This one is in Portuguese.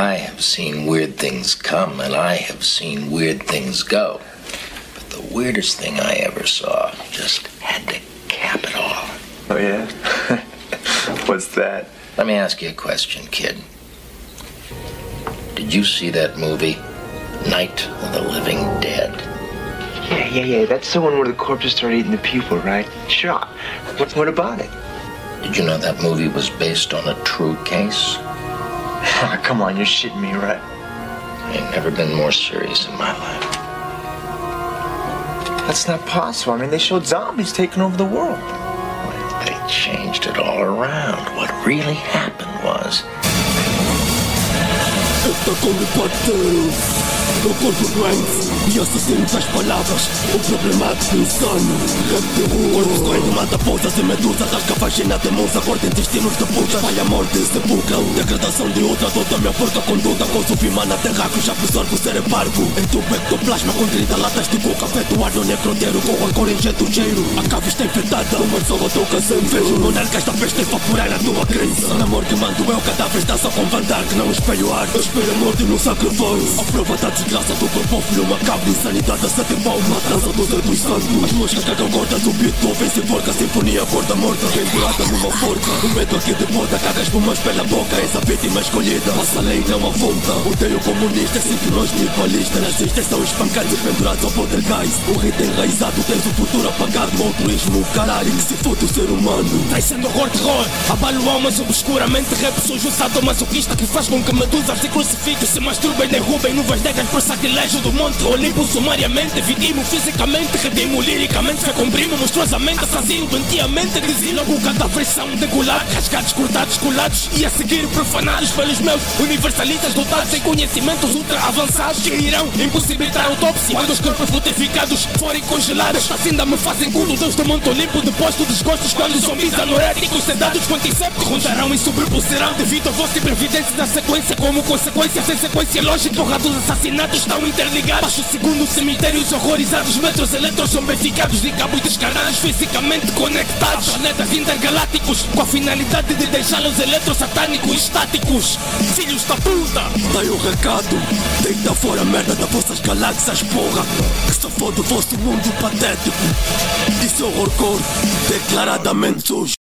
I have seen weird things come and I have seen weird things go. But the weirdest thing I ever saw just had to cap it all. Oh, yeah? What's that? Let me ask you a question, kid. Did you see that movie, Night of the Living Dead? Yeah, yeah, yeah. That's the one where the corpses start eating the people, right? Sure. What, what about it? Did you know that movie was based on a true case? Ah, come on, you're shitting me, right? I ain't never been more serious in my life. That's not possible. I mean, they showed zombies taking over the world. They changed it all around. What really happened was Está com o O corpo doente E assassinos às palavras. O problemático insano Rap de rua. Corpo correndo mata pousas e medusas Rasga vagina de musa Corta intestinos de puta. Vai a morte e sepulcra Degradação de outra Dota. Minha porca conduta Consumo mana terráqueo Já absorve o cerebarco Entubo ectoplasma Com 30 latas de coca no necroteiro Com rancor injeta o cheiro. A cave está infectada Uma só toca sem Vejo monarcas da peste evaporar a tua crença. Na morte mando eu Dá só com vandar Que não espelho ar Eu espelho a morte no sacrifício. A prova da desgraça do corpo Filho macabro Insanidade a sete pau Matança dos dedos santos. As moscas cagam gordas O beat ouvem sem porca Sinfonia gorda morta Pendurada numa forca. O medo aqui de borda Caga espumas pela boca És a vítima escolhida. Passa lei não afronta Odeio comunista É nós nihilistas Nazistas são espancados e pendurados ao poltergeist. O rito enraizado Tens o futuro apagado O altruísmo caralho Que se foda o ser humano. Trai sendo horror, terror Abalo almas obscuramente Rap sujo, sadomasoquista Que faz com que medusas e crucifixos Se masturbem, derrubem nuvens negras Por sacrilégio do monte Olimpo sumariamente Vidimo fisicamente Redimo liricamente Fecomprimo monstruosamente Assassino doentiamente Exilo com cadáveres são degolados Rasgados, cortados, colados E a seguir profanados pelos meus Universalistas dotados em conhecimentos ultra avançados Que irão impossibilitar a autópsia. Quando os corpos fortificados forem congelados Assim ainda me fazem culto Deus do Monte Olimpo Depois dos desgostos Quando zumbis anoréticos Sedados com antissépticos Rondarão e sobrepuserão Devido à vossa previdência da sequência Como consequência sem sequência lógica Porra dos assassinatos estão interligados. Baixo segundo cemitérios horrorizados Metros eletros zombificados E cabos descarnados Fisicamente conectados. Planetas intergalácticos Com a finalidade de deixá-los eletrosatânicos estáticos. Filhos da puta! Dai o recado. Deita fora a merda das vossas galáxias, porra. Que só foda o vosso mundo patético. Isso é horrorcore Declaradamente sujo